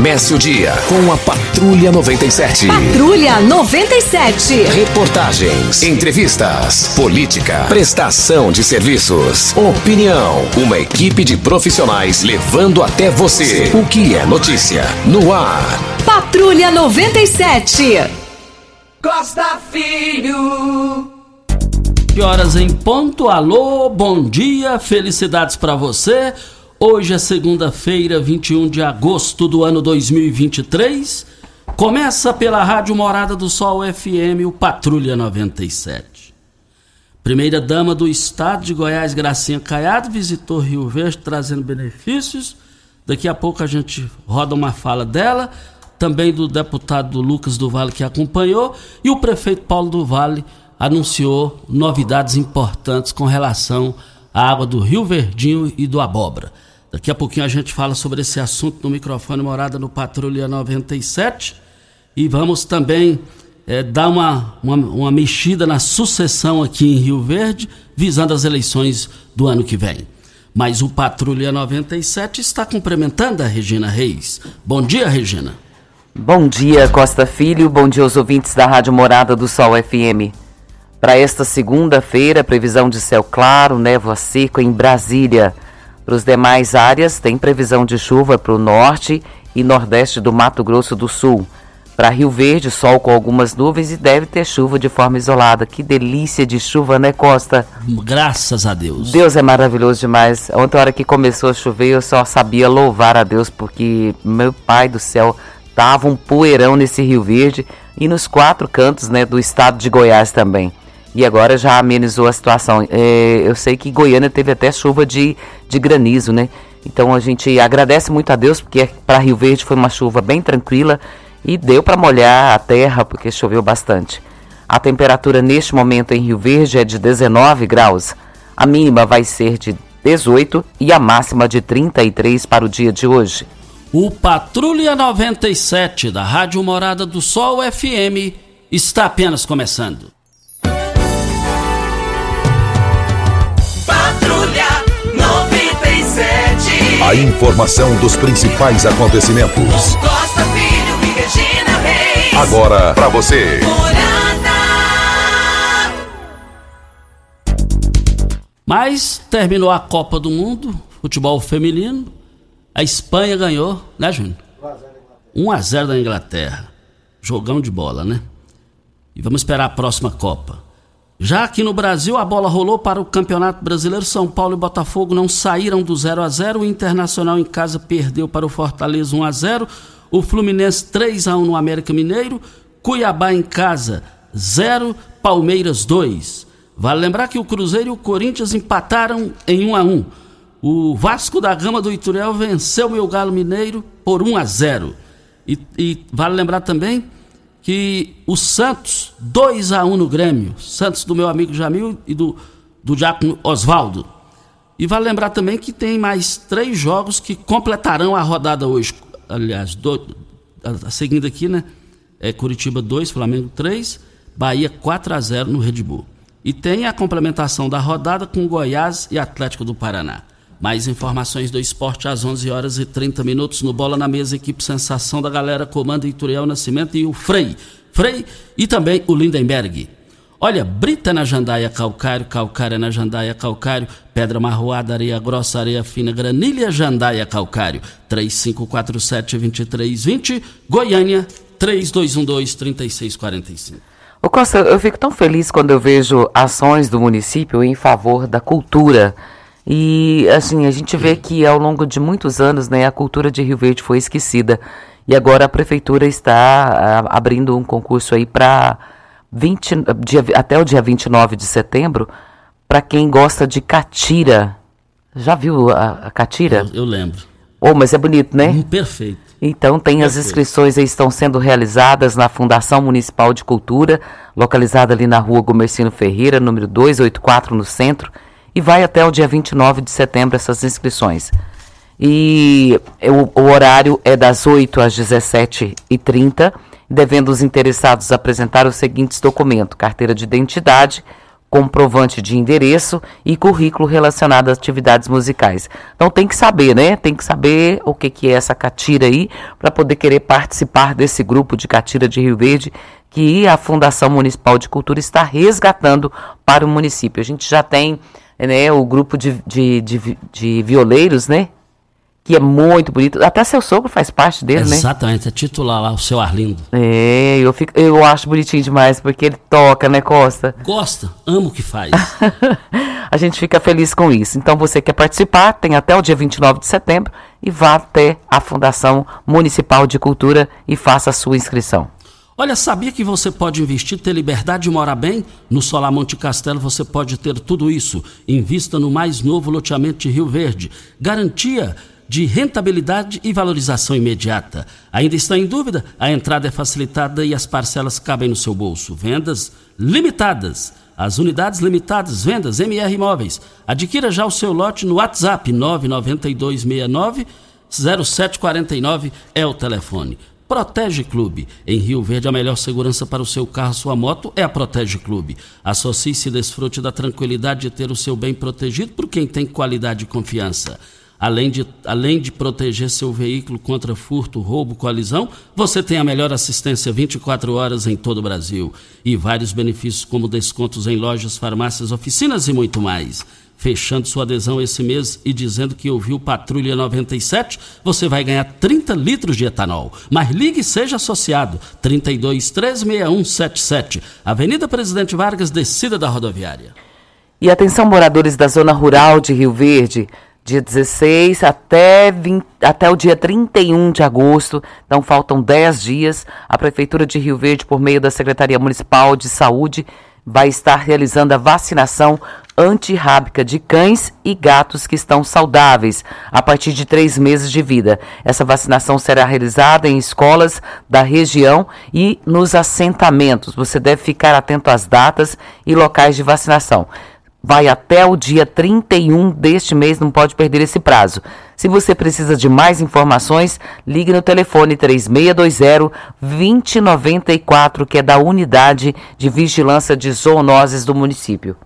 Comece o dia com a Patrulha 97. Patrulha 97. Reportagens, entrevistas, política, prestação de serviços, opinião. Uma equipe de profissionais levando até você o que é notícia no ar. Patrulha 97. Costa Filho. Que horas em ponto? Alô, bom dia, felicidades para você. Hoje é segunda-feira, 21 de agosto do ano 2023. Começa pela Rádio Morada do Sol FM, o Patrulha 97. Primeira dama do estado de Goiás, Gracinha Caiado, visitou Rio Verde trazendo benefícios. Daqui a pouco a gente roda uma fala dela, também do deputado Lucas do Vale que acompanhou, e o prefeito Paulo do Vale anunciou novidades importantes com relação à água do Rio Verdinho e do Abóbora. Daqui a pouquinho a gente fala sobre esse assunto no microfone Morada no Patrulha 97. E vamos também é, dar uma, uma, uma mexida na sucessão aqui em Rio Verde, visando as eleições do ano que vem. Mas o Patrulha 97 está cumprimentando a Regina Reis. Bom dia, Regina. Bom dia, Costa Filho. Bom dia aos ouvintes da Rádio Morada do Sol FM. Para esta segunda-feira, previsão de céu claro, névoa seca em Brasília. Para os demais áreas, tem previsão de chuva para o norte e nordeste do Mato Grosso do Sul. Para Rio Verde, sol com algumas nuvens e deve ter chuva de forma isolada. Que delícia de chuva, né, Costa? Graças a Deus. Deus é maravilhoso demais. Ontem, a hora que começou a chover, eu só sabia louvar a Deus, porque meu pai do céu tava um poeirão nesse Rio Verde e nos quatro cantos né, do estado de Goiás também e agora já amenizou a situação. É, eu sei que Goiânia teve até chuva de, de granizo, né? Então a gente agradece muito a Deus, porque para Rio Verde foi uma chuva bem tranquila e deu para molhar a terra, porque choveu bastante. A temperatura neste momento em Rio Verde é de 19 graus. A mínima vai ser de 18 e a máxima de 33 para o dia de hoje. O Patrulha 97 da Rádio Morada do Sol FM está apenas começando. A informação dos principais acontecimentos. Costa Filho e Regina Reis. Agora para você. Mas terminou a Copa do Mundo, futebol feminino. A Espanha ganhou, né, Júnior? 1 a 0 da Inglaterra. Jogão de bola, né? E vamos esperar a próxima Copa. Já aqui no Brasil, a bola rolou para o Campeonato Brasileiro. São Paulo e Botafogo não saíram do 0 a 0. O Internacional em casa perdeu para o Fortaleza 1 a 0. O Fluminense 3 a 1 no América Mineiro. Cuiabá em casa 0, Palmeiras 2. Vale lembrar que o Cruzeiro e o Corinthians empataram em 1 a 1. O Vasco da Gama do Ituriel venceu o Galo Mineiro por 1 a 0. E, e vale lembrar também que o Santos, 2 a 1 no Grêmio. Santos do meu amigo Jamil e do, do Diácono Oswaldo. E vale lembrar também que tem mais três jogos que completarão a rodada hoje. Aliás, do, a, seguindo aqui, né? É Curitiba 2, Flamengo 3, Bahia 4 a 0 no Red Bull. E tem a complementação da rodada com Goiás e Atlético do Paraná. Mais informações do esporte às 11 horas e 30 minutos no Bola na Mesa, equipe Sensação da Galera, comanda Ituriel Nascimento e o Frei. Frei e também o Lindenberg. Olha, brita na jandaia calcário, calcário na jandaia calcário, pedra marroada, areia grossa, areia fina, granilha jandaia calcário. 3547-2320, Goiânia, 3212-3645. Ô Costa, eu fico tão feliz quando eu vejo ações do município em favor da cultura e assim, a gente vê que ao longo de muitos anos, né, a cultura de Rio Verde foi esquecida. E agora a prefeitura está a, ah, abrindo um concurso aí para até o dia 29 de setembro para quem gosta de catira. Já viu a, a catira? Eu, eu, lembro. Oh, mas é bonito, né? Hum, perfeito. Então tem perfeito. as inscrições aí estão sendo realizadas na Fundação Municipal de Cultura, localizada ali na Rua Gomercino Ferreira, número 284, no centro e vai até o dia 29 de setembro essas inscrições. E o, o horário é das 8 às 17h30, devendo os interessados apresentar os seguintes documentos: carteira de identidade, comprovante de endereço e currículo relacionado às atividades musicais. Então tem que saber, né? Tem que saber o que, que é essa catira aí para poder querer participar desse grupo de catira de Rio Verde que a Fundação Municipal de Cultura está resgatando para o município. A gente já tem né, o grupo de, de, de, de violeiros, né? que é muito bonito. Até seu sogro faz parte dele, Exatamente, né? Exatamente, é titular lá, o seu Arlindo. É, eu, fico, eu acho bonitinho demais, porque ele toca, né, Costa? Gosta, amo o que faz. a gente fica feliz com isso. Então, você quer participar, tem até o dia 29 de setembro e vá até a Fundação Municipal de Cultura e faça a sua inscrição. Olha, sabia que você pode investir, ter liberdade e morar bem? No Solar Monte Castelo você pode ter tudo isso. Invista no mais novo loteamento de Rio Verde. Garantia de rentabilidade e valorização imediata. Ainda está em dúvida? A entrada é facilitada e as parcelas cabem no seu bolso. Vendas limitadas. As unidades limitadas, vendas MR Imóveis. Adquira já o seu lote no WhatsApp 99269 0749 é o telefone. Protege Clube. Em Rio Verde, a melhor segurança para o seu carro, sua moto é a Protege Clube. Associe-se e desfrute da tranquilidade de ter o seu bem protegido por quem tem qualidade e confiança. Além de, além de proteger seu veículo contra furto, roubo, colisão, você tem a melhor assistência 24 horas em todo o Brasil. E vários benefícios, como descontos em lojas, farmácias, oficinas e muito mais. Fechando sua adesão esse mês e dizendo que ouviu Patrulha 97, você vai ganhar 30 litros de etanol. Mas ligue e seja associado. 32 36177. Avenida Presidente Vargas, descida da rodoviária. E atenção, moradores da zona rural de Rio Verde dia 16 até, 20, até o dia 31 de agosto, então faltam 10 dias. A Prefeitura de Rio Verde, por meio da Secretaria Municipal de Saúde, vai estar realizando a vacinação antirrábica de cães e gatos que estão saudáveis a partir de três meses de vida. Essa vacinação será realizada em escolas da região e nos assentamentos. Você deve ficar atento às datas e locais de vacinação vai até o dia 31 deste mês, não pode perder esse prazo. Se você precisa de mais informações, ligue no telefone 3620-2094, que é da Unidade de Vigilância de Zoonoses do município.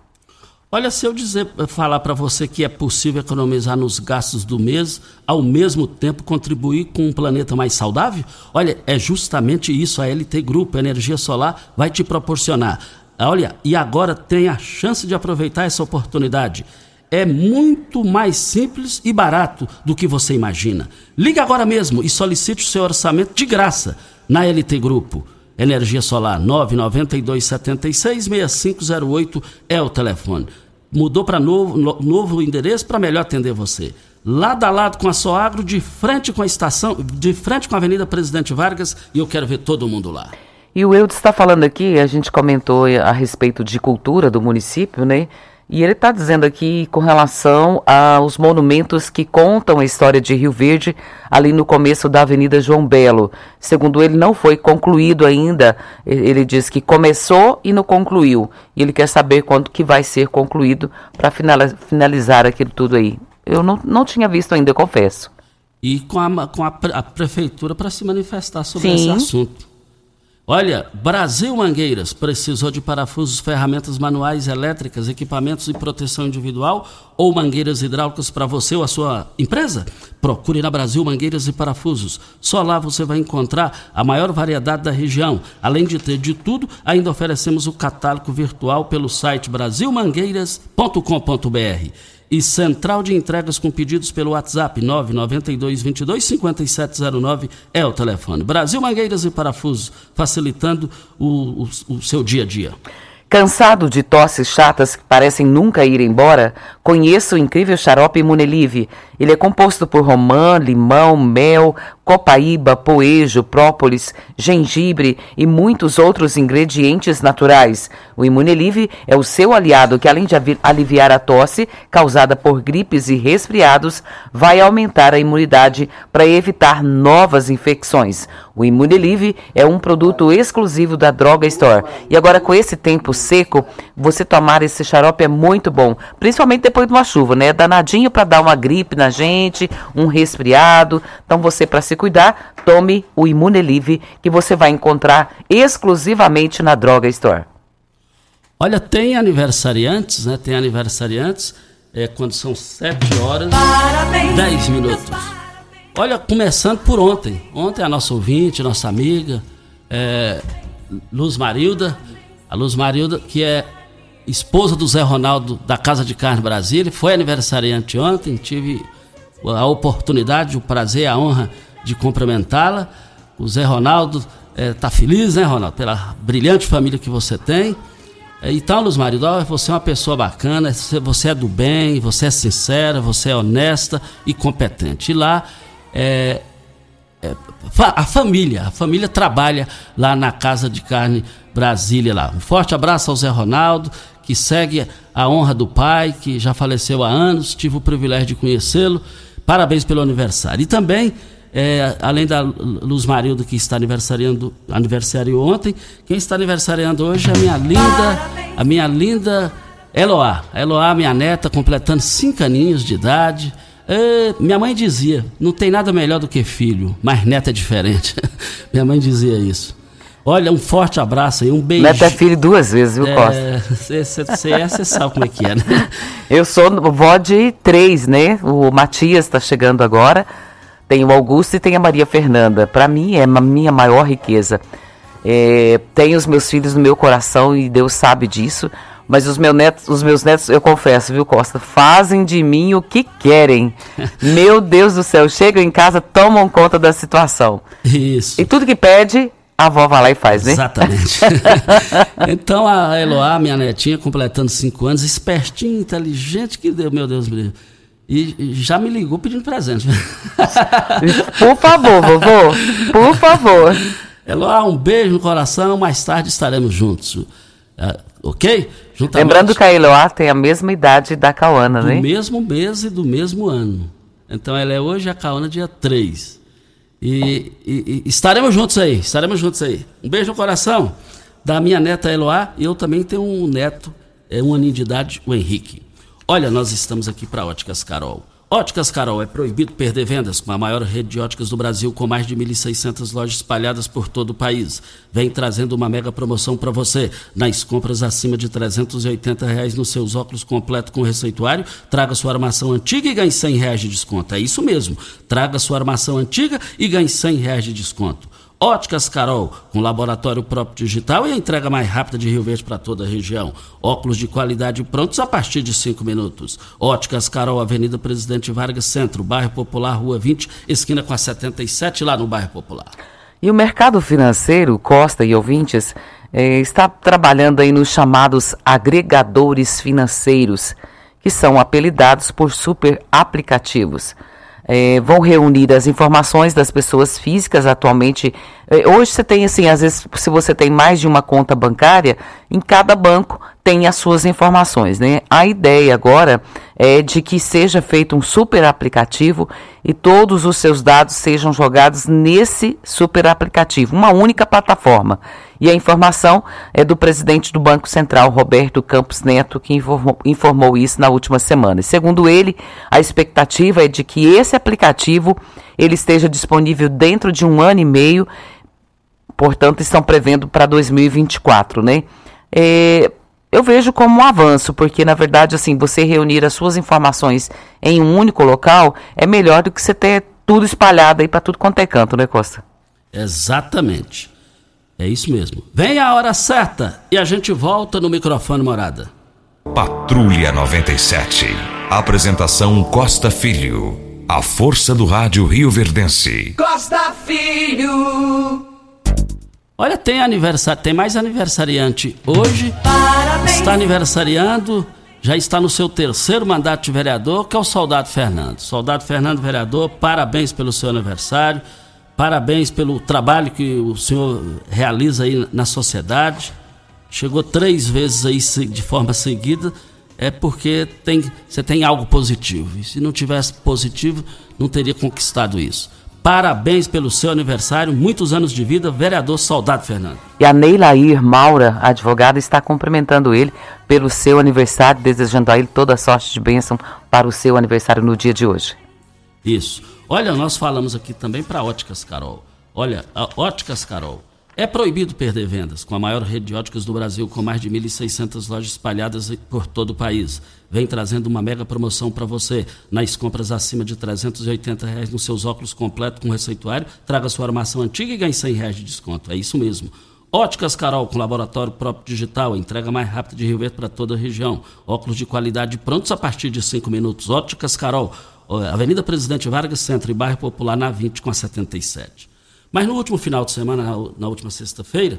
Olha, se eu dizer, falar para você que é possível economizar nos gastos do mês, ao mesmo tempo contribuir com um planeta mais saudável, olha, é justamente isso a LT Grupo Energia Solar vai te proporcionar Olha, e agora tem a chance de aproveitar essa oportunidade. É muito mais simples e barato do que você imagina. Ligue agora mesmo e solicite o seu orçamento de graça na LT Grupo. Energia Solar 992766508 é o telefone. Mudou para novo, no, novo endereço para melhor atender você. Lado a lado com a Soagro, de frente com a estação, de frente com a Avenida Presidente Vargas, e eu quero ver todo mundo lá. E o Eudes está falando aqui, a gente comentou a respeito de cultura do município, né? E ele está dizendo aqui com relação aos monumentos que contam a história de Rio Verde, ali no começo da Avenida João Belo. Segundo ele, não foi concluído ainda. Ele diz que começou e não concluiu. E ele quer saber quando que vai ser concluído para finalizar aquilo tudo aí. Eu não, não tinha visto ainda, eu confesso. E com a, com a, a prefeitura para se manifestar sobre Sim. esse assunto. Olha, Brasil Mangueiras precisou de parafusos, ferramentas manuais, elétricas, equipamentos de proteção individual ou mangueiras hidráulicas para você ou a sua empresa? Procure na Brasil Mangueiras e Parafusos. Só lá você vai encontrar a maior variedade da região. Além de ter de tudo, ainda oferecemos o catálogo virtual pelo site brasilmangueiras.com.br e central de entregas com pedidos pelo WhatsApp 992 22 5709 é o telefone. Brasil Mangueiras e Parafusos, facilitando o, o, o seu dia a dia. Cansado de tosses chatas que parecem nunca ir embora? Conheça o incrível xarope Imunelive. Ele é composto por romã, limão, mel, copaíba, poejo, própolis, gengibre e muitos outros ingredientes naturais. O Imunelive é o seu aliado que, além de aliviar a tosse causada por gripes e resfriados, vai aumentar a imunidade para evitar novas infecções. O Imunelive é um produto exclusivo da Droga Store. E agora, com esse tempo seco, você tomar esse xarope é muito bom, principalmente depois de uma chuva, né? É danadinho para dar uma gripe na gente, um resfriado. Então, você, para se cuidar, tome o Imunelive, que você vai encontrar exclusivamente na Droga Store. Olha, tem aniversariantes, né? Tem aniversariantes é, quando são 7 horas Parabéns. 10 minutos. Olha, começando por ontem. Ontem a nossa ouvinte, nossa amiga, é, Luz Marilda, a Luz Marilda, que é esposa do Zé Ronaldo da Casa de Carne Brasília, foi aniversariante ontem, tive a oportunidade, o prazer, a honra de cumprimentá-la. O Zé Ronaldo está feliz, né, Ronaldo, pela brilhante família que você tem. É, Então, Luz Marilda, ó, você é uma pessoa bacana, você- é do bem, você é sincera, você é honesta e competente. E lá, é, é, a família, a família trabalha lá na Casa de Carne Brasília lá. Um forte abraço ao Zé Ronaldo, que segue a honra do pai, que já faleceu há anos, tive o privilégio de conhecê-lo. Parabéns pelo aniversário. E também, é, além da Luz Marilda, que está aniversariando, aniversário ontem, quem está aniversariando hoje é a minha linda, a minha linda Eloá. Eloá, minha neta, completando cinco aninhos de idade. É, minha mãe dizia, não tem nada melhor do que filho, mas neta é diferente. minha mãe dizia isso. Olha, um forte abraço aí, um beijo. Neto é filho duas vezes, viu, Costa? É, você sabe como é que é, né? Eu sou vó de três, né? O Matias está chegando agora. Tem o Augusto e tem a Maria Fernanda. Para mim é a minha maior riqueza. É, tenho os meus filhos no meu coração e Deus sabe disso. Mas os, meu netos, os meus netos, eu confesso, viu, Costa, fazem de mim o que querem. meu Deus do céu, chegam em casa, tomam conta da situação. Isso. E tudo que pede, a avó vai lá e faz, né? Exatamente. então a Eloá, minha netinha, completando cinco anos, espertinha, inteligente, que deu, meu Deus me livre. E já me ligou pedindo presente. Por favor, vovô, por favor. Eloá, um beijo no coração, mais tarde estaremos juntos. Ah, ok? Juntamente Lembrando que a Eloá tem a mesma idade da Cauana, do né? mesmo mês e do mesmo ano. Então ela é hoje a Caona dia 3. E, e- estaremos juntos aí, estaremos juntos aí. Um beijo no coração da minha neta Eloá e eu também tenho um neto, é um aninho de idade, o Henrique. Olha, nós estamos aqui para Óticas Carol. Óticas Carol é proibido perder vendas com a maior rede de óticas do Brasil, com mais de 1.600 lojas espalhadas por todo o país. Vem trazendo uma mega promoção para você. Nas compras acima de 380 reais nos seus óculos completo com receituário, traga sua armação antiga e ganhe 100 reais de desconto. É isso mesmo. Traga sua armação antiga e ganhe 100 reais de desconto. Óticas Carol, com laboratório próprio digital e a entrega mais rápida de Rio Verde para toda a região. Óculos de qualidade prontos a partir de 5 minutos. Óticas Carol, Avenida Presidente Vargas Centro, Bairro Popular, Rua 20, esquina com a 77, lá no Bairro Popular. E o mercado financeiro, Costa e ouvintes, eh, está trabalhando aí nos chamados agregadores financeiros, que são apelidados por super aplicativos. Eh, vão reunir as informações das pessoas físicas atualmente. eh, hoje você tem assim, às vezes, se você tem mais de uma conta bancária, em cada banco tem as suas informações, né? A ideia agora é de que seja feito um super aplicativo e todos os seus dados sejam jogados nesse super aplicativo, uma única plataforma. E a informação é do presidente do Banco Central, Roberto Campos Neto, que informou, informou isso na última semana. E segundo ele, a expectativa é de que esse aplicativo ele esteja disponível dentro de um ano e meio portanto, estão prevendo para 2024, né? É, eu vejo como um avanço, porque na verdade, assim, você reunir as suas informações em um único local é melhor do que você ter tudo espalhado aí para tudo quanto é canto, né, Costa? Exatamente. É isso mesmo. Vem a hora certa e a gente volta no microfone morada. Patrulha 97. Apresentação Costa Filho. A força do rádio Rio Verdense. Costa Filho. Olha, tem aniversário, tem mais aniversariante hoje. Parabéns. Está aniversariando, já está no seu terceiro mandato de vereador, que é o Soldado Fernando. Soldado Fernando, vereador, parabéns pelo seu aniversário, parabéns pelo trabalho que o senhor realiza aí na sociedade. Chegou três vezes aí de forma seguida, é porque tem, você tem algo positivo. E se não tivesse positivo, não teria conquistado isso. Parabéns pelo seu aniversário, muitos anos de vida, vereador Soldado Fernando. E a Neilair Maura, advogada, está cumprimentando ele pelo seu aniversário, desejando a ele toda a sorte de bênção para o seu aniversário no dia de hoje. Isso. Olha, nós falamos aqui também para Óticas Carol. Olha, a Óticas Carol É proibido perder vendas, com a maior rede de óticas do Brasil, com mais de 1.600 lojas espalhadas por todo o país. Vem trazendo uma mega promoção para você. Nas compras acima de 380 reais nos seus óculos completo com receituário, traga sua armação antiga e ganhe 100 reais de desconto. É isso mesmo. Óticas Carol, com laboratório próprio digital, entrega mais rápida de Rio Verde para toda a região. Óculos de qualidade prontos a partir de 5 minutos. Óticas Carol, Avenida Presidente Vargas Centro e Bairro Popular na 20 com a 77. Mas no último final de semana, na, última sexta-feira,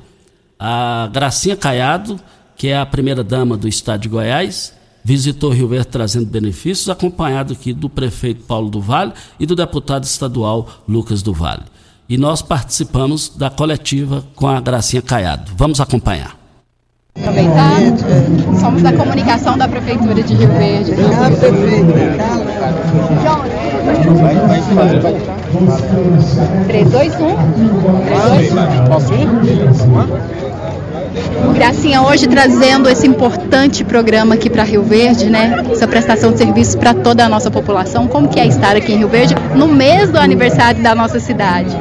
a Gracinha Caiado, que é a primeira dama do estado de Goiás, visitou Rio Verde trazendo benefícios, acompanhado aqui do prefeito Paulo do Vale e do deputado estadual Lucas do Vale. E nós participamos da coletiva com a Gracinha Caiado. Vamos acompanhar. Aproveitar, somos da comunicação da Prefeitura de Rio Verde. Obrigado, prefeito. Vai, vai, vai. 3, 2, 1. 3, 2, 1. Posso ir? Gracinha, hoje trazendo esse importante programa aqui para Rio Verde, né? Essa prestação de serviços para toda a nossa população. Como que é estar aqui em Rio Verde no mês do aniversário da nossa cidade?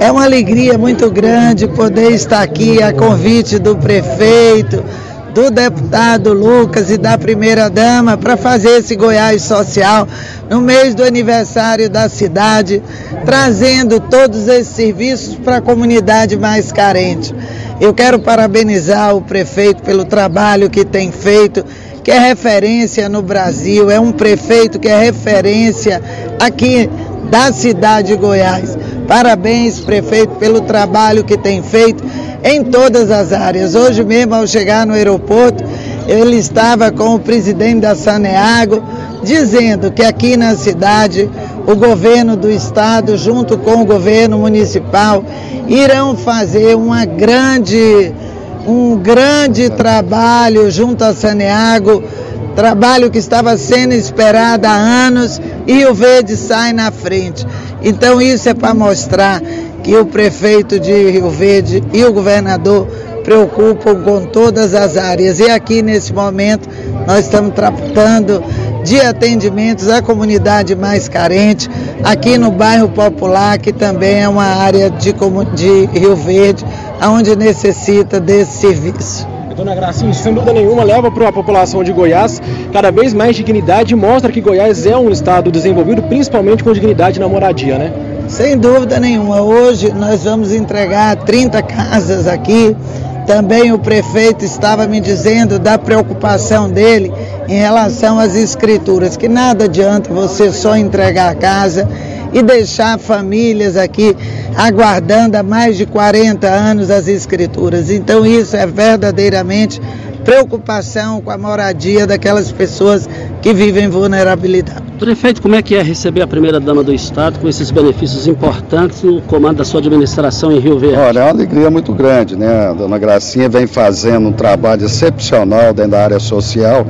É uma alegria muito grande poder estar aqui a convite do prefeito, do deputado Lucas e da primeira-dama para fazer esse Goiás Social no mês do aniversário da cidade, trazendo todos esses serviços para a comunidade mais carente. Eu quero parabenizar o prefeito pelo trabalho que tem feito, que é referência no Brasil, é um prefeito que é referência aqui da cidade de Goiás. Parabéns, prefeito, pelo trabalho que tem feito em todas as áreas. Hoje mesmo, ao chegar no aeroporto, ele estava com o presidente da Saneago, dizendo que aqui na cidade o governo do estado, junto com o governo municipal, irão fazer uma grande, um grande trabalho junto à Saneago, trabalho que estava sendo esperado há anos e o verde sai na frente. Então isso é para mostrar que o prefeito de Rio Verde e o governador preocupam com todas as áreas. E aqui nesse momento nós estamos tratando de atendimentos à comunidade mais carente, aqui no bairro Popular, que também é uma área de, de Rio Verde, onde necessita desse serviço. Dona Gracinha, sem dúvida nenhuma, leva para a população de Goiás cada vez mais dignidade e mostra que Goiás é um estado desenvolvido, principalmente com dignidade na moradia, né? Sem dúvida nenhuma. Hoje nós vamos entregar 30 casas aqui. Também o prefeito estava me dizendo da preocupação dele em relação às escrituras, que nada adianta você só entregar a casa e deixar famílias aqui aguardando há mais de 40 anos as escrituras. Então isso é verdadeiramente preocupação com a moradia daquelas pessoas que vivem vulnerabilidade. Prefeito, como é que é receber a primeira-dama do Estado com esses benefícios importantes no comando da sua administração em Rio Verde? Olha, é uma alegria muito grande, né? A dona Gracinha vem fazendo um trabalho excepcional dentro da área social,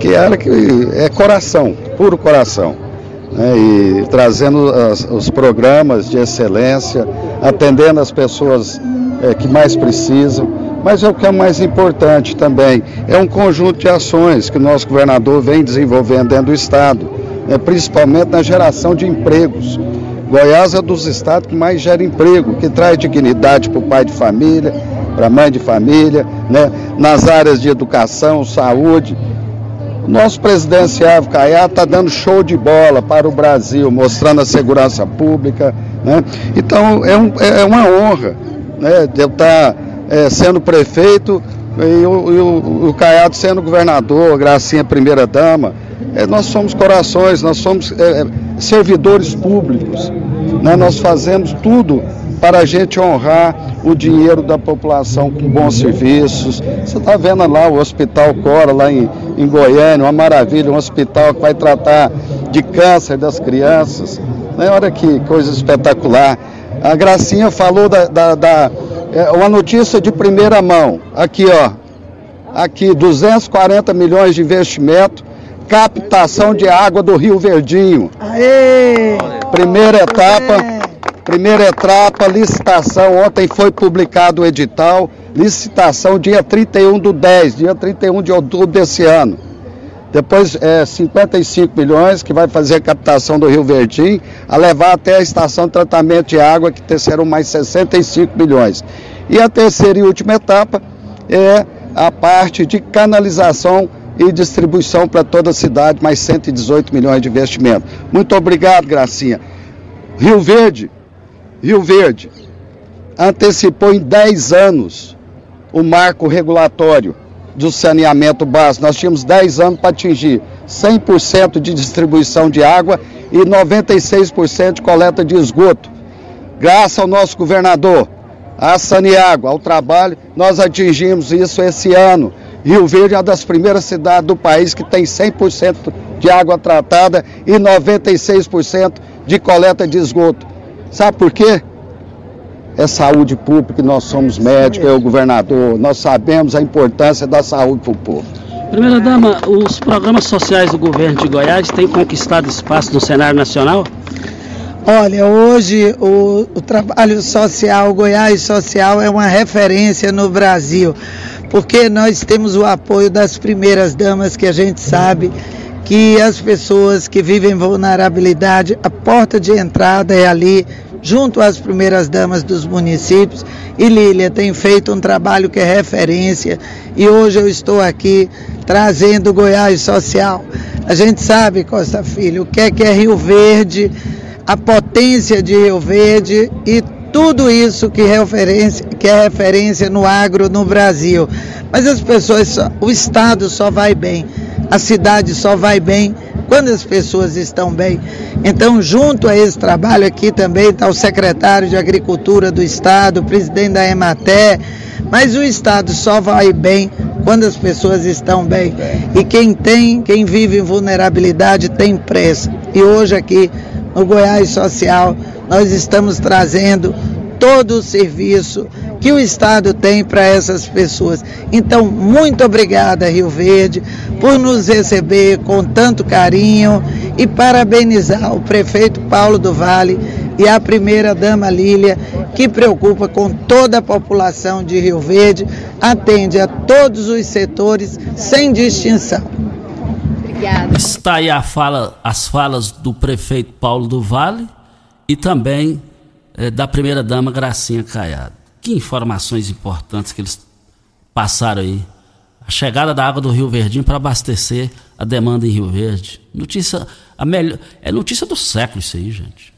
que é, que é coração, puro coração né, e trazendo as, os programas de excelência, atendendo as pessoas é, que mais precisam. Mas é o que é mais importante também, é um conjunto de ações que o nosso governador vem desenvolvendo dentro do Estado, né, principalmente na geração de empregos. Goiás é dos estados que mais gera emprego, que traz dignidade para o pai de família, para a mãe de família, né, nas áreas de educação, saúde, nosso presidente Sérgio Caiá está dando show de bola para o Brasil, mostrando a segurança pública. Né? Então é, um, é uma honra né, de eu estar tá, é, sendo prefeito e o, e o, o Caiado sendo governador, Gracinha primeira-dama. É, nós somos corações, nós somos é, é servidores públicos. Né? Nós fazemos tudo para a gente honrar o dinheiro da população com bons serviços. Você está vendo lá o Hospital Cora, lá em, em Goiânia, uma maravilha, um hospital que vai tratar de câncer das crianças. Né? Olha que coisa espetacular. A Gracinha falou da, da, da é, uma notícia de primeira mão. Aqui, ó. Aqui, 240 milhões de investimento, captação de água do Rio Verdinho. Aê! Primeira etapa. Primeira etapa, licitação. Ontem foi publicado o edital. Licitação dia 31 do 10, dia 31 de outubro desse ano. Depois é, 55 milhões que vai fazer a captação do Rio Verdim, a levar até a estação de tratamento de água, que terceiro mais 65 milhões. E a terceira e última etapa é a parte de canalização e distribuição para toda a cidade, mais 118 milhões de investimento. Muito obrigado, Gracinha. Rio Verde, Rio Verde, antecipou em 10 anos o marco regulatório do saneamento básico. Nós tínhamos 10 anos para atingir 100% de distribuição de água e 96% de coleta de esgoto. Graças ao nosso governador, a Saniágua, ao trabalho, nós atingimos isso esse ano. Rio Verde é uma das primeiras cidades do país que tem 100% de água tratada e 96% de coleta de esgoto. Sabe por quê? É saúde pública, nós somos médicos, é o governador, nós sabemos a importância da saúde para o povo. Primeira dama, os programas sociais do governo de Goiás têm conquistado espaço no cenário nacional? Olha, hoje o, o, trabalho social, o Goiás Social é uma referência no Brasil, porque nós temos o apoio das primeiras damas que a gente sabe que as pessoas que vivem vulnerabilidade, a porta de entrada é ali, junto às primeiras damas dos municípios. E Lília tem feito um trabalho que é referência e hoje eu estou aqui trazendo Goiás Social. A gente sabe, Costa Filho, o que é que é Rio Verde a potência de Rio Verde e tudo isso que, referência, que é referência no agro no Brasil. Mas as pessoas, o Estado só vai bem, a cidade só vai bem quando as pessoas estão bem. Então, junto a esse trabalho aqui também está o secretário de Agricultura do Estado, o presidente da Ematé, mas o Estado só vai bem quando as pessoas estão bem. E quem tem, quem vive em vulnerabilidade tem pressa. E hoje aqui no Goiás Social, nós estamos trazendo todo o serviço que o Estado tem para essas pessoas. Então, muito obrigada, Rio Verde, por nos receber com tanto carinho e parabenizar o prefeito Paulo do Vale e a primeira-dama Lília, que preocupa com toda a população de Rio Verde, atende a todos os setores sem distinção. Obrigada. Está aí a fala, as falas do prefeito Paulo do Vale e também eh, da primeira-dama Gracinha Caiado. Que informações importantes que eles passaram aí. A chegada da água do Rio Verdinho para abastecer a demanda em Rio Verde. Notícia, a melhor, é notícia do século isso aí, gente.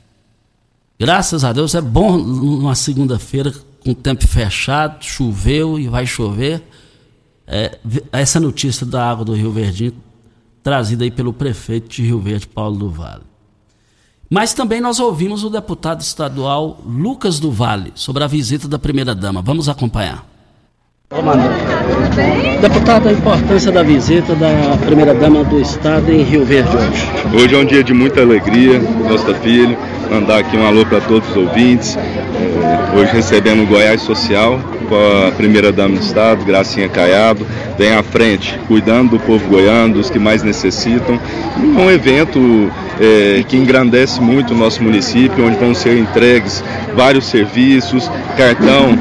Graças a Deus é bom numa segunda-feira com o tempo fechado, choveu e vai chover. É, essa notícia da água do Rio Verdinho trazida aí pelo prefeito de Rio Verde, Paulo do Vale. Mas também nós ouvimos o deputado estadual Lucas do Vale sobre a visita da primeira-dama. Vamos acompanhar. Deputado, a importância da visita da primeira-dama do Estado em Rio Verde hoje. Hoje é um dia de muita alegria, Costa Filho. Mandar aqui um alô para todos os ouvintes. É, hoje recebendo o Goiás Social, com a primeira-dama do Estado, Gracinha Caiado, vem à frente, cuidando do povo goiano, dos que mais necessitam. Um evento é, que engrandece muito o nosso município, onde vão ser entregues vários serviços, cartão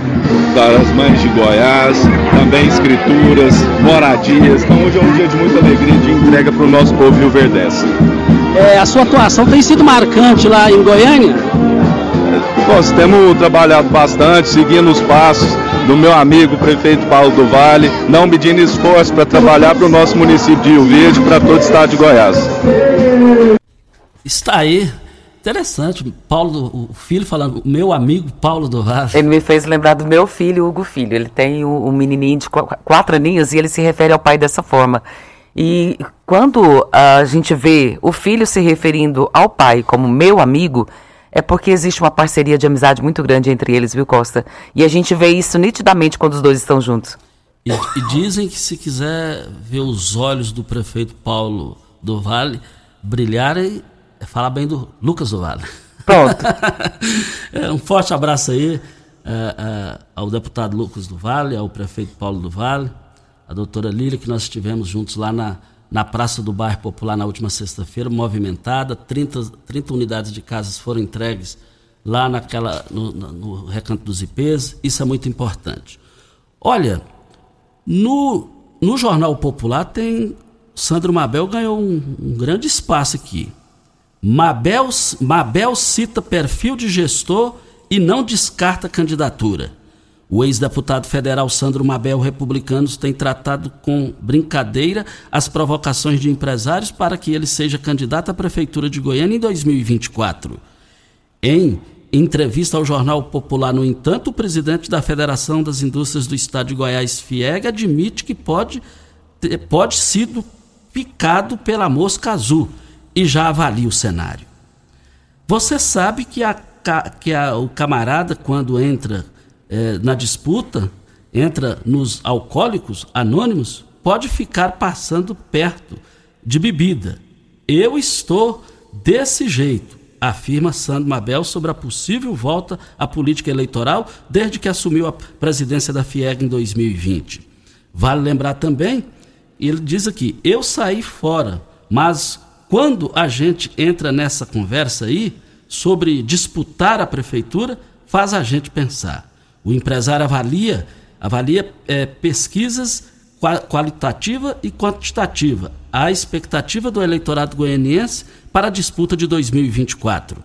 para as mães de Goiás, também escrituras, moradias. Então hoje é um dia de muita alegria de entrega para o nosso povo rio-verdense. É, a sua atuação tem sido marcante lá em Goiânia? Nós temos trabalhado bastante, seguindo os passos do meu amigo prefeito Paulo do Vale, não medindo esforço para trabalhar para o nosso município de Rio Verde, para todo o estado de Goiás. Está aí Interessante, Paulo, o filho falando, meu amigo Paulo do Vale. Ele me fez lembrar do meu filho, Hugo Filho. Ele tem um, um menininho de quatro aninhos e ele se refere ao pai dessa forma. E quando a gente vê o filho se referindo ao pai como meu amigo, é porque existe uma parceria de amizade muito grande entre eles, viu, Costa? E a gente vê isso nitidamente quando os dois estão juntos. E, e dizem que se quiser ver os olhos do prefeito Paulo do Vale brilharem, é falar bem do Lucas do Vale. Pronto. é, um forte abraço aí é, é, ao deputado Lucas do Vale, ao prefeito Paulo do Vale a doutora Lília, que nós estivemos juntos lá na, na Praça do Bairro Popular na última sexta-feira, movimentada, 30, 30 unidades de casas foram entregues lá naquela, no, no recanto dos IPs, isso é muito importante. Olha, no, no Jornal Popular tem. Sandro Mabel ganhou um, um grande espaço aqui. Mabel, Mabel cita perfil de gestor e não descarta candidatura. O ex-deputado federal Sandro Mabel, republicanos, tem tratado com brincadeira as provocações de empresários para que ele seja candidato à Prefeitura de Goiânia em 2024. Em entrevista ao Jornal Popular, no entanto, o presidente da Federação das Indústrias do Estado de Goiás, FIEG, admite que pode, ter, pode sido picado pela mosca azul e já avalia o cenário. Você sabe que, a, que a, o camarada, quando entra é, na disputa, entra nos alcoólicos anônimos, pode ficar passando perto de bebida. Eu estou desse jeito, afirma Sandro Mabel sobre a possível volta à política eleitoral desde que assumiu a presidência da FIEG em 2020. Vale lembrar também, ele diz aqui: eu saí fora, mas quando a gente entra nessa conversa aí sobre disputar a prefeitura, faz a gente pensar. O empresário avalia, avalia é, pesquisas qualitativa e quantitativa. A expectativa do eleitorado goianiense para a disputa de 2024.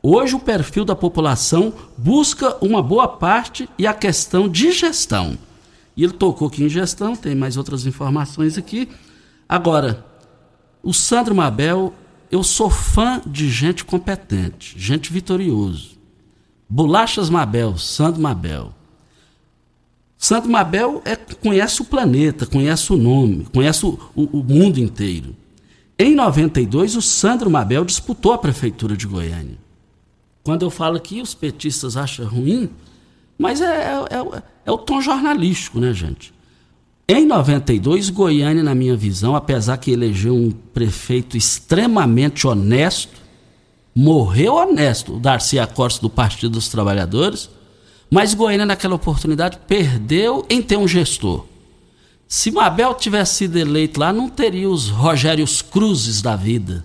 Hoje o perfil da população busca uma boa parte e a questão de gestão. E ele tocou aqui em gestão, tem mais outras informações aqui. Agora, o Sandro Mabel, eu sou fã de gente competente, gente vitorioso. Bolachas Mabel, Sandro Mabel. Sandro Mabel é, conhece o planeta, conhece o nome, conhece o, o, o mundo inteiro. Em 92, o Sandro Mabel disputou a prefeitura de Goiânia. Quando eu falo aqui, os petistas acham ruim, mas é, é, é, é o tom jornalístico, né, gente? Em 92, Goiânia, na minha visão, apesar que elegeu um prefeito extremamente honesto, morreu honesto, o Darcy Acosta do Partido dos Trabalhadores, mas Goiânia naquela oportunidade perdeu em ter um gestor. Se Mabel tivesse sido eleito lá, não teria os Rogérios Cruzes da vida,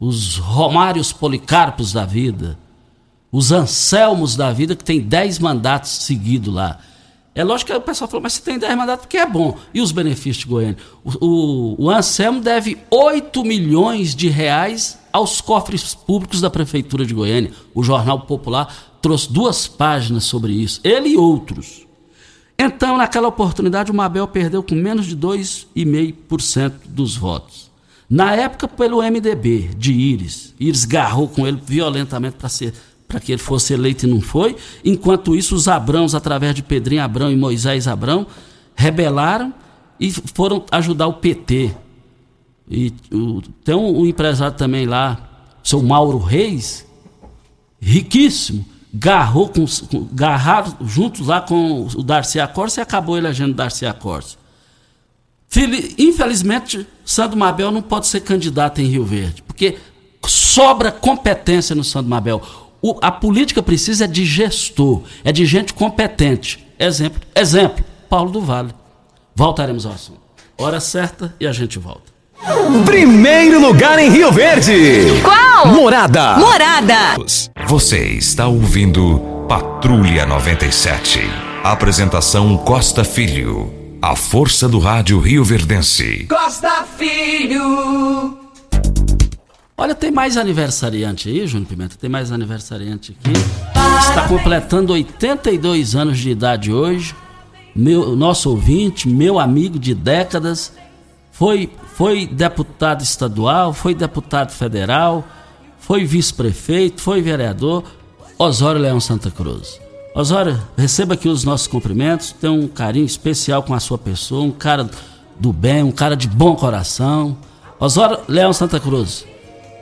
os Romários Policarpos da vida, os Anselmos da vida, que tem dez mandatos seguidos lá. É lógico que o pessoal falou, mas você tem 10 mandatos porque é bom. E os benefícios de Goiânia? O, o, o Anselmo deve 8 milhões de reais aos cofres públicos da Prefeitura de Goiânia. O Jornal Popular trouxe duas páginas sobre isso, ele e outros. Então, naquela oportunidade, o Mabel perdeu com menos de 2,5% dos votos. Na época, pelo MDB, de Íris. Íris garrou com ele violentamente para ser para que ele fosse eleito e não foi. Enquanto isso, os Abrãos, através de Pedrinho Abrão e Moisés Abrão, rebelaram e foram ajudar o PT. E o, tem um, empresário também lá, seu Mauro Reis, riquíssimo, garrou com, com garraram juntos lá com o Darcy Acorce e acabou elegendo Darcy Acorce. Infelizmente, Sandro Mabel não pode ser candidato em Rio Verde, porque sobra competência no Sandro Mabel. O, a política precisa de gestor, é de gente competente. Exemplo, exemplo, Paulo do Vale. Voltaremos ao assunto. Hora certa e a gente volta. Primeiro lugar em Rio Verde. Qual? Morada. Morada. Você está ouvindo Patrulha 97. Apresentação Costa Filho. A força do rádio Rio Verdense. Costa Filho. Olha, tem mais aniversariante aí, Júnior Pimenta, tem mais aniversariante aqui. Está completando 82 anos de idade hoje. Meu, nosso ouvinte, meu amigo de décadas, foi, foi deputado estadual, foi deputado federal, foi vice-prefeito, foi vereador, Osório Leão Santa Cruz. Osório, receba aqui os nossos cumprimentos, tem um carinho especial com a sua pessoa, um cara do bem, um cara de bom coração. Osório Leão Santa Cruz,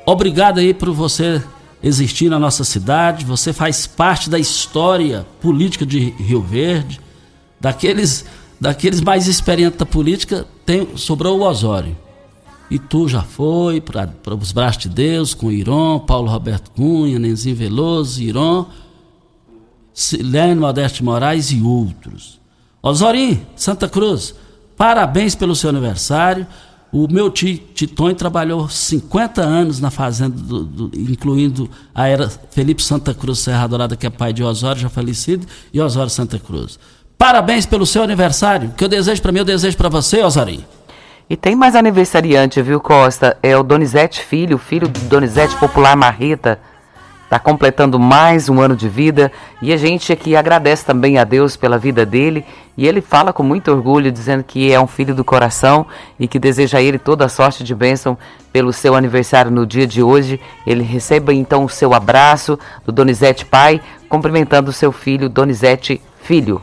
Obrigado aí por você existir na nossa cidade. Você faz parte da história política de Rio Verde. Daqueles, daqueles mais experientes da política, tem, sobrou o Osório. E tu já foi para os braços de Deus com Iron, Paulo Roberto Cunha, Nenzinho Veloso, Iron, Silene Modeste Moraes e outros. Osório, Santa Cruz, parabéns pelo seu aniversário. O meu tio Titonho trabalhou 50 anos na fazenda, do, do, incluindo a era Felipe Santa Cruz Serra Dourada, que é pai de Osório, já falecido, e Osório Santa Cruz. Parabéns pelo seu aniversário. Que eu desejo para mim, eu desejo para você, Osório. E tem mais aniversariante, viu, Costa? É o Donizete Filho, filho do Donizete Popular Marreta, está completando mais um ano de vida e a gente aqui agradece também a Deus pela vida dele e ele fala com muito orgulho dizendo que é um filho do coração e que deseja a ele toda a sorte de bênção pelo seu aniversário no dia de hoje. Ele receba então o seu abraço do Donizete pai, cumprimentando o seu filho Donizete filho.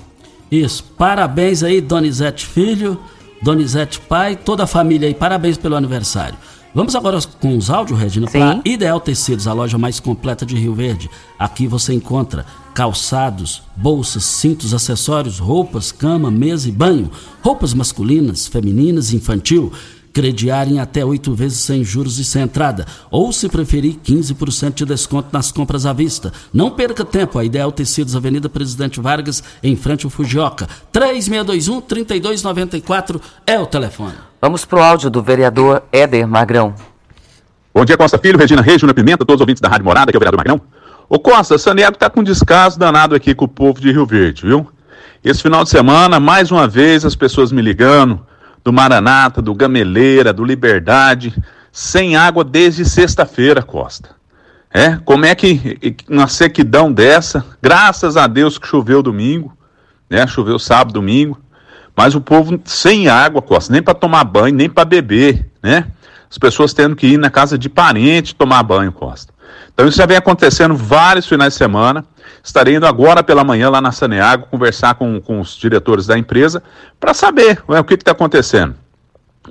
Isso, parabéns aí Donizete filho, Donizete pai, toda a família aí, parabéns pelo aniversário. Vamos agora com os áudios, Regina, para Ideal Tecidos, a loja mais completa de Rio Verde. Aqui você encontra calçados, bolsas, cintos, acessórios, roupas, cama, mesa e banho, roupas masculinas, femininas infantil. Crediar em até oito vezes sem juros e sem entrada. Ou, se preferir, 15% de desconto nas compras à vista. Não perca tempo. A Ideal Tecidos, Avenida Presidente Vargas, em frente ao Fujioka. 3621-3294 é o telefone. Vamos pro áudio do vereador Éder Magrão. Bom dia, Costa Filho, Regina Reis, Júnior Pimenta, todos os ouvintes da Rádio Morada, que é o vereador Magrão. Ô Costa, Sanego tá com descaso danado aqui com o povo de Rio Verde, viu? Esse final de semana, mais uma vez, as pessoas me ligando, do Maranata, do Gameleira, do Liberdade, sem água desde sexta-feira, Costa. É? Como é que, uma sequidão dessa, graças a Deus que choveu domingo, né? Choveu sábado, domingo, mas o povo sem água, Costa, nem para tomar banho, nem para beber, né? As pessoas tendo que ir na casa de parente tomar banho, Costa. Então isso já vem acontecendo vários finais de semana. Estarei indo agora pela manhã lá na Saneago conversar com, com os diretores da empresa para saber o que está acontecendo.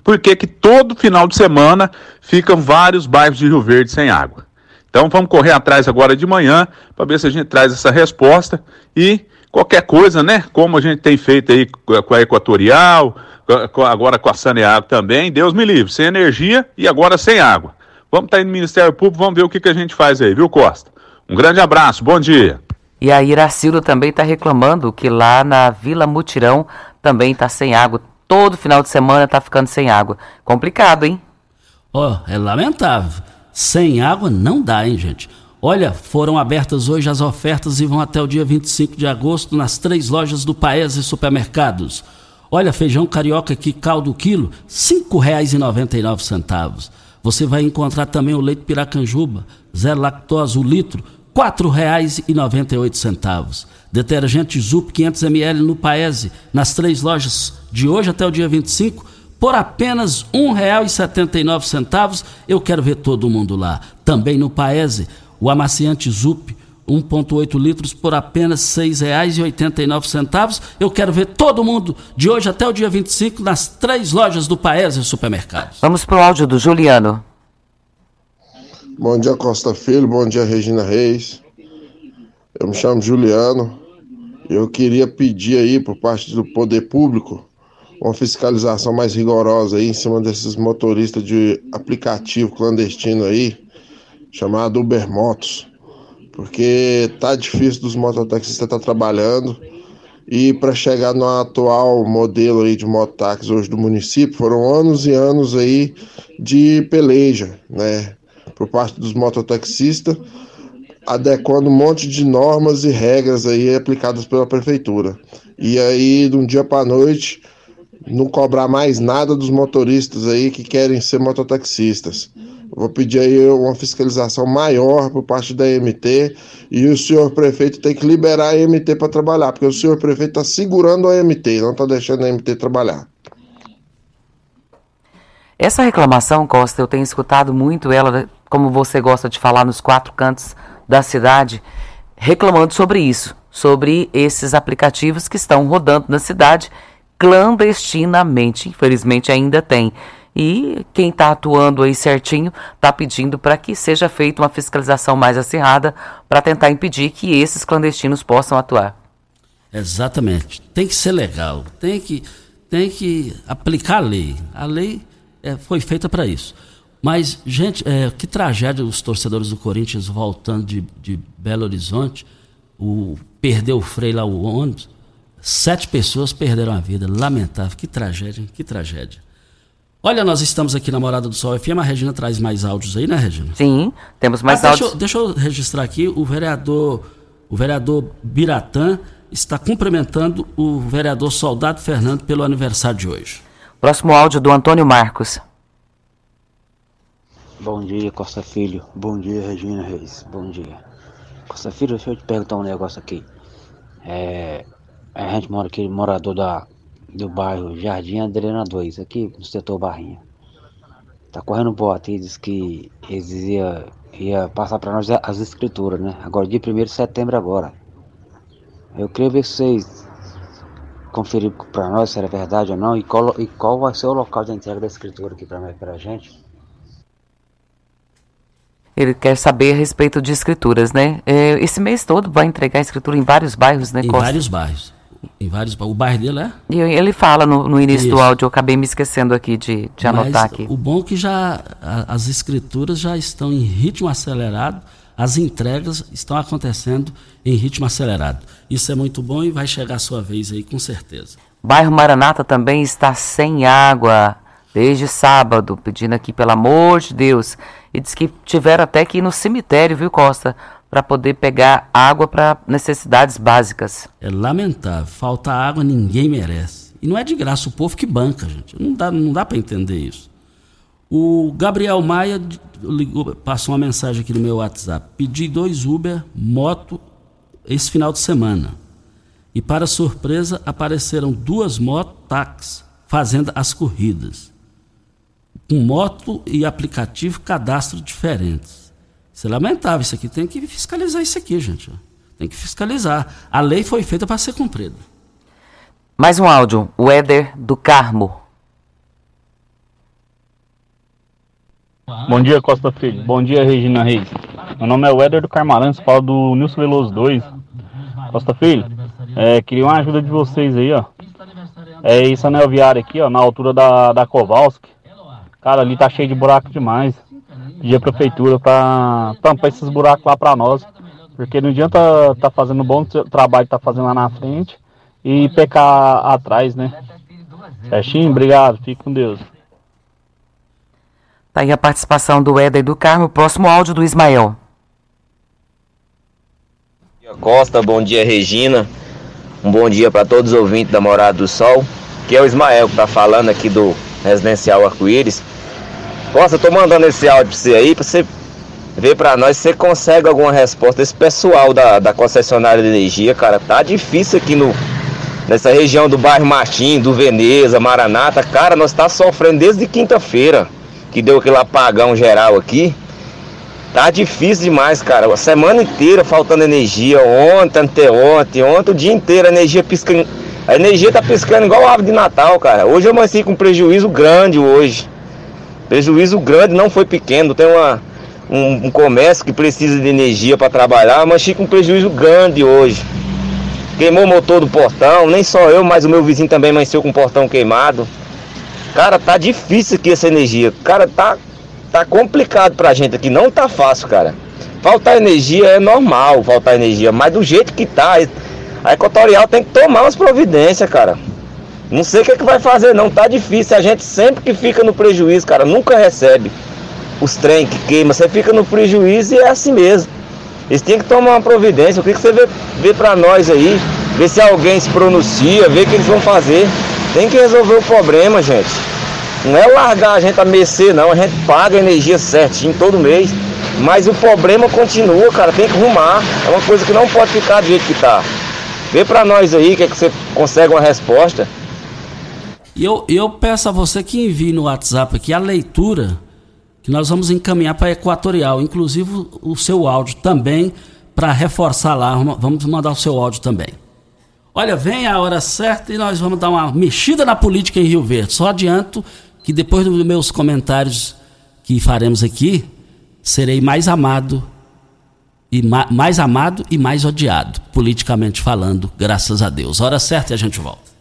Por que, que todo final de semana ficam vários bairros de Rio Verde sem água? Então vamos correr atrás agora de manhã para ver se a gente traz essa resposta e qualquer coisa, né? Como a gente tem feito aí com a Equatorial, agora com a Saneago também, Deus me livre, sem energia e agora sem água. Vamos estar tá aí no Ministério Público, vamos ver o que, que a gente faz aí, viu, Costa? Um grande abraço, bom dia. E a Iracildo também está reclamando que lá na Vila Mutirão também está sem água. Todo final de semana está ficando sem água. Complicado, hein? Ó, oh, é lamentável. Sem água não dá, hein, gente? Olha, foram abertas hoje as ofertas e vão até o dia 25 de agosto nas três lojas do Paese Supermercados. Olha, feijão carioca aqui, caldo quilo, R$ 5,99. Você vai encontrar também o leite piracanjuba, zero lactose, o litro, R$ 4,98. Detergente Zup 500 ml no Paese, nas três lojas de hoje até o dia 25, por apenas R$ 1,79. Eu quero ver todo mundo lá. Também no Paese, o amaciante Zup 1,8 litros por apenas R$ 6,89. Eu quero ver todo mundo de hoje até o dia 25 nas três lojas do Paese Supermercados. Vamos para o áudio do Juliano. Bom dia, Costa Filho. Bom dia, Regina Reis. Eu me chamo Juliano. Eu queria pedir aí, por parte do poder público, uma fiscalização mais rigorosa aí em cima desses motoristas de aplicativo clandestino aí, chamado Uber Motos, porque tá difícil dos mototaxistas estar tá trabalhando e para chegar no atual modelo aí de mototáxi hoje do município, foram anos e anos aí de peleja, né, por parte dos mototaxistas, adequando um monte de normas e regras aí aplicadas pela prefeitura. E aí, de um dia para noite, não cobrar mais nada dos motoristas aí que querem ser mototaxistas. Vou pedir aí uma fiscalização maior por parte da MT e o senhor prefeito tem que liberar a MT para trabalhar, porque o senhor prefeito está segurando a MT, não está deixando a MT trabalhar. Essa reclamação, Costa, eu tenho escutado muito ela, como você gosta de falar, nos quatro cantos da cidade, reclamando sobre isso, sobre esses aplicativos que estão rodando na cidade clandestinamente. Infelizmente ainda tem. E quem está atuando aí certinho está pedindo para que seja feita uma fiscalização mais acirrada para tentar impedir que esses clandestinos possam atuar. Exatamente. Tem que ser legal. Tem que, tem que aplicar a lei. A lei é, foi feita para isso. Mas, gente, é, que tragédia os torcedores do Corinthians voltando de, de Belo Horizonte. O, perdeu o freio lá, o ônibus. Sete pessoas perderam a vida. Lamentável. Que tragédia, que tragédia. Olha, nós estamos aqui na Morada do Sol FM. A Regina traz mais áudios aí, né, Regina? Sim, temos mais ah, áudios. Deixa eu, deixa eu registrar aqui o vereador, o vereador Biratã está cumprimentando o vereador Soldado Fernando pelo aniversário de hoje. Próximo áudio do Antônio Marcos. Bom dia, Costa Filho. Bom dia, Regina Reis. Bom dia. Costa Filho, deixa eu te perguntar um negócio aqui. É, a gente mora aqui, morador da, do bairro Jardim Adriana 2, aqui no setor Barrinha. Tá correndo boato diz que eles ia, ia passar para nós as escrituras, né? Agora, dia 1 de setembro agora. Eu queria ver se vocês conferir para nós se era verdade ou não e qual, e qual vai ser o local de entrega da escritura aqui para a gente. Ele quer saber a respeito de escrituras, né? É, esse mês todo vai entregar escritura em vários bairros, né? Em Costa? vários bairros. Em vários O bairro dele é? E ele fala no, no início Isso. do áudio, eu acabei me esquecendo aqui de, de anotar Mas aqui. O bom é que já a- as escrituras já estão em ritmo acelerado, as entregas estão acontecendo em ritmo acelerado. Isso é muito bom e vai chegar a sua vez aí com certeza. Bairro Maranata também está sem água desde sábado, pedindo aqui pelo amor de Deus. E diz que tiveram até que ir no cemitério, viu, Costa? Para poder pegar água para necessidades básicas. É lamentável. Falta água, ninguém merece. E não é de graça, o povo que banca, gente. Não dá, não dá para entender isso. O Gabriel Maia ligou, passou uma mensagem aqui no meu WhatsApp. Pedi dois Uber, moto, esse final de semana. E para surpresa, apareceram duas motos fazendo as corridas. Com moto e aplicativo cadastro diferentes. Isso é lamentável. Isso aqui tem que fiscalizar isso aqui, gente. Tem que fiscalizar. A lei foi feita para ser cumprida. Mais um áudio, o Éder do Carmo. Bom dia, Costa Filho. Bom dia, Regina Reis. Meu nome é o Éder do Carmarantes, falo do Nilson Veloso 2. Costa Filho, é, queria uma ajuda de vocês aí, ó. É esse anel viário aqui, ó, na altura da, da Kowalski. Cara, ali tá cheio de buraco demais. Pedi a prefeitura pra tampar esses buracos lá pra nós. Porque não adianta tá fazendo um bom tra- trabalho que tá fazendo lá na frente e pecar atrás, né? Certinho? Obrigado, fique com Deus. Tá aí a participação do Éder do Carmo. Próximo áudio do Ismael. Costa, bom dia Regina, um bom dia para todos os ouvintes da Morada do Sol, que é o Ismael que tá falando aqui do Residencial Arco-Íris. Costa, tô mandando esse áudio pra você aí, pra você ver pra nós se você consegue alguma resposta. Esse pessoal da, da concessionária de energia, cara, tá difícil aqui no, nessa região do bairro Martim, do Veneza, Maranata. Cara, nós tá sofrendo desde quinta-feira, que deu aquele apagão geral aqui. Tá difícil demais, cara. A semana inteira faltando energia. Ontem, anteontem, ontem o dia inteiro a energia piscando. A energia tá piscando igual árvore de Natal, cara. Hoje eu amanheci com prejuízo grande hoje. Prejuízo grande, não foi pequeno. Tem uma, um, um comércio que precisa de energia para trabalhar. Eu amanheci com prejuízo grande hoje. Queimou o motor do portão, nem só eu, mas o meu vizinho também amanheceu com o portão queimado. Cara, tá difícil aqui essa energia. Cara, tá, tá complicado pra gente aqui. Não tá fácil, cara. Faltar energia é normal, faltar energia, mas do jeito que tá, a Equatorial tem que tomar umas providências, cara. Não sei o que, é que vai fazer, não. Tá difícil. A gente sempre que fica no prejuízo, cara, nunca recebe os trem que queima. Você fica no prejuízo e é assim mesmo. Eles têm que tomar uma providência. Eu queria que você vê, vê pra nós aí, ver se alguém se pronuncia, ver o que eles vão fazer. Tem que resolver o problema, gente. Não é largar a gente a mercê, não. A gente paga a energia certinho todo mês. Mas o problema continua, cara. Tem que arrumar. É uma coisa que não pode ficar do jeito que tá. Vê pra nós aí, que é que você consegue uma resposta. E eu, eu peço a você que envie no WhatsApp aqui a leitura que nós vamos encaminhar para a Equatorial, inclusive o, seu áudio também, para reforçar lá. Vamos mandar o seu áudio também. Olha, vem a hora certa e nós vamos dar uma mexida na política em Rio Verde. Só adianto que depois dos meus comentários que faremos aqui, serei mais amado e ma mais amado e mais odiado, politicamente falando, graças a Deus. Hora certa e a gente volta.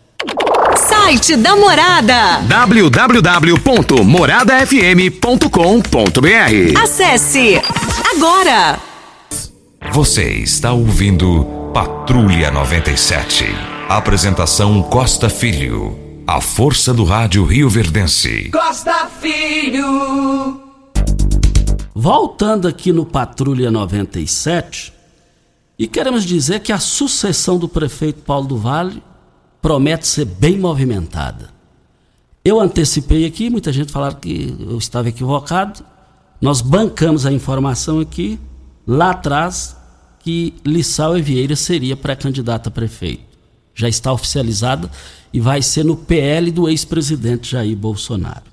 Site da Morada. www.moradafm.com.br Acesse agora. Você está ouvindo Patrulha 97. Apresentação Costa Filho. A força do rádio Rio Verdense. Costa Filho. Voltando aqui no Patrulha 97, e queremos dizer que a sucessão do prefeito Paulo do Vale promete ser bem movimentada. Eu antecipei aqui, muita gente falaram que eu estava equivocado, Nós bancamos a informação aqui, lá atrás, que Lissau Vieira seria pré-candidata a prefeito. Já está oficializada e vai ser no PL do ex-presidente Jair Bolsonaro.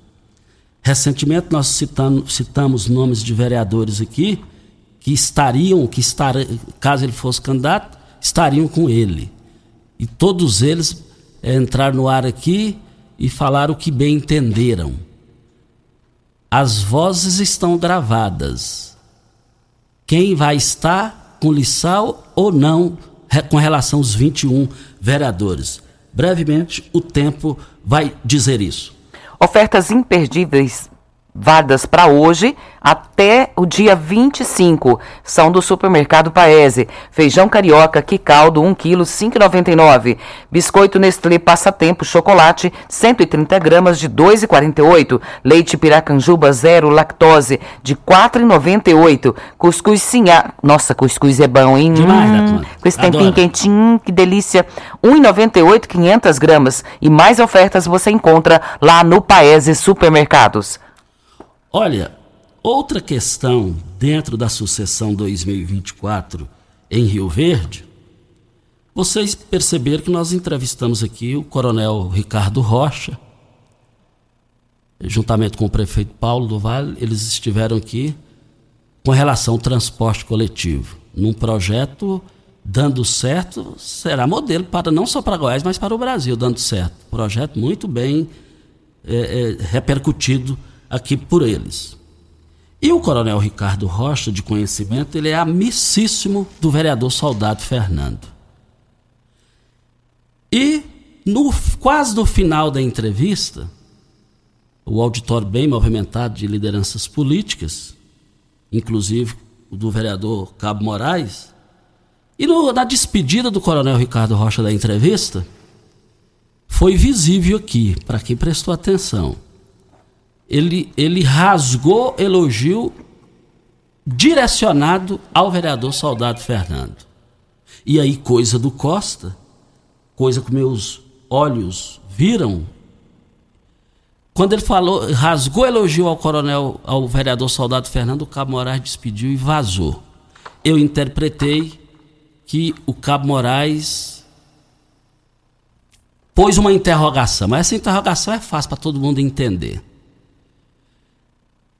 Recentemente nós citamos, citamos nomes de vereadores aqui que estariam, que estar, caso ele fosse candidato, estariam com ele. E todos eles entraram no ar aqui e falaram o que bem entenderam. As vozes estão gravadas. Quem vai estar com Lissau ou não com relação aos 21 vereadores? Brevemente, o tempo vai dizer isso. Ofertas imperdíveis válidas para hoje até o dia 25. São do supermercado Paese. Feijão carioca, que caldo, 1 kg, 5,99. Biscoito Nestlé Passatempo, chocolate, 130 gramas de 2,48. Leite Piracanjuba zero lactose de 4,98. Cuscuz Sinhá. Nossa, cuscuz é bom, hein? Demais, hum, Com esse tempinho Adoro. quentinho, que delícia. 1,98, 500 gramas. E mais ofertas você encontra lá no Paese Supermercados. Olha, outra questão dentro da sucessão 2024 em Rio Verde, vocês perceberam que nós entrevistamos aqui o coronel Ricardo Rocha, juntamente com o prefeito Paulo do Vale, eles estiveram aqui com relação ao transporte coletivo, num projeto dando certo, será modelo para não só para Goiás, mas para o Brasil, dando certo. Projeto muito bem é, é, repercutido aqui por eles. E o coronel Ricardo Rocha, de conhecimento, ele é amicíssimo do vereador Soldado Fernando. E no, quase no final da entrevista, o auditório bem movimentado de lideranças políticas, inclusive o do vereador Cabo Moraes, e no, na despedida do coronel Ricardo Rocha da entrevista, foi visível aqui, para quem prestou atenção, ele, ele rasgou elogio direcionado ao vereador Soldado Fernando. E aí, coisa do Costa, coisa que meus olhos viram, quando ele falou, rasgou elogio ao coronel, ao vereador Soldado Fernando, o Cabo Moraes despediu e vazou. Eu interpretei que o Cabo Moraes pôs uma interrogação, mas essa interrogação é fácil para todo mundo entender.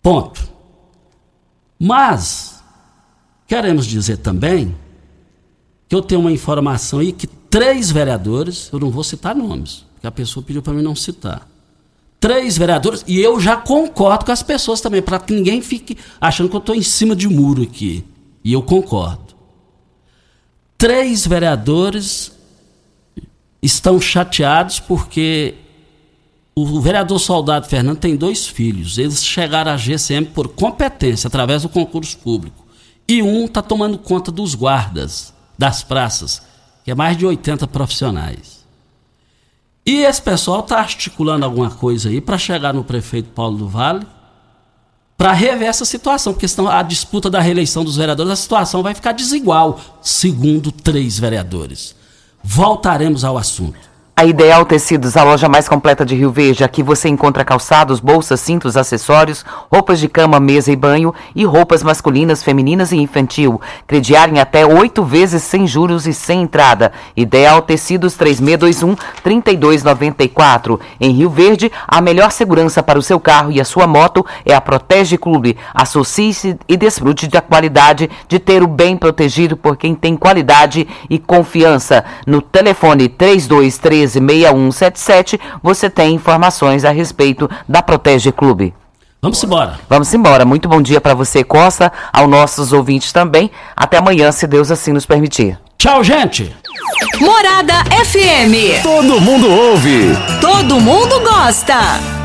Ponto. Mas, queremos dizer também que eu tenho uma informação aí que três vereadores, eu não vou citar nomes, porque a pessoa pediu para mim não citar. Três vereadores, e eu já concordo com as pessoas também, para que ninguém fique achando que eu estou em cima de muro aqui. E eu concordo. Três vereadores estão chateados porque o vereador Soldado Fernando tem dois filhos. Eles chegaram à GCM por competência, através do concurso público. E um está tomando conta dos guardas das praças, que é mais de 80 profissionais. E esse pessoal está articulando alguma coisa aí para chegar no prefeito Paulo do Vale para rever essa situação, porque senão a disputa da reeleição dos vereadores, a situação vai ficar desigual, segundo três vereadores. Voltaremos ao assunto. A Ideal Tecidos, a loja mais completa de Rio Verde. Aqui você encontra calçados, bolsas, cintos, acessórios, roupas de cama, mesa e banho e roupas masculinas, femininas e infantil. Crediar em até oito vezes sem juros e sem entrada. Ideal Tecidos 3621-3294. Em Rio Verde, a melhor segurança para o seu carro e a sua moto é a Protege Clube. Associe-se e desfrute da qualidade de ter o bem protegido por quem tem qualidade e confiança. No telefone 323 136177, você tem informações a respeito da Protege Clube. Vamos embora. Vamos embora. Muito bom dia para você, Costa, aos nossos ouvintes também. Até amanhã, se Deus assim nos permitir. Tchau, gente. Morada FM. Todo mundo ouve. Todo mundo gosta.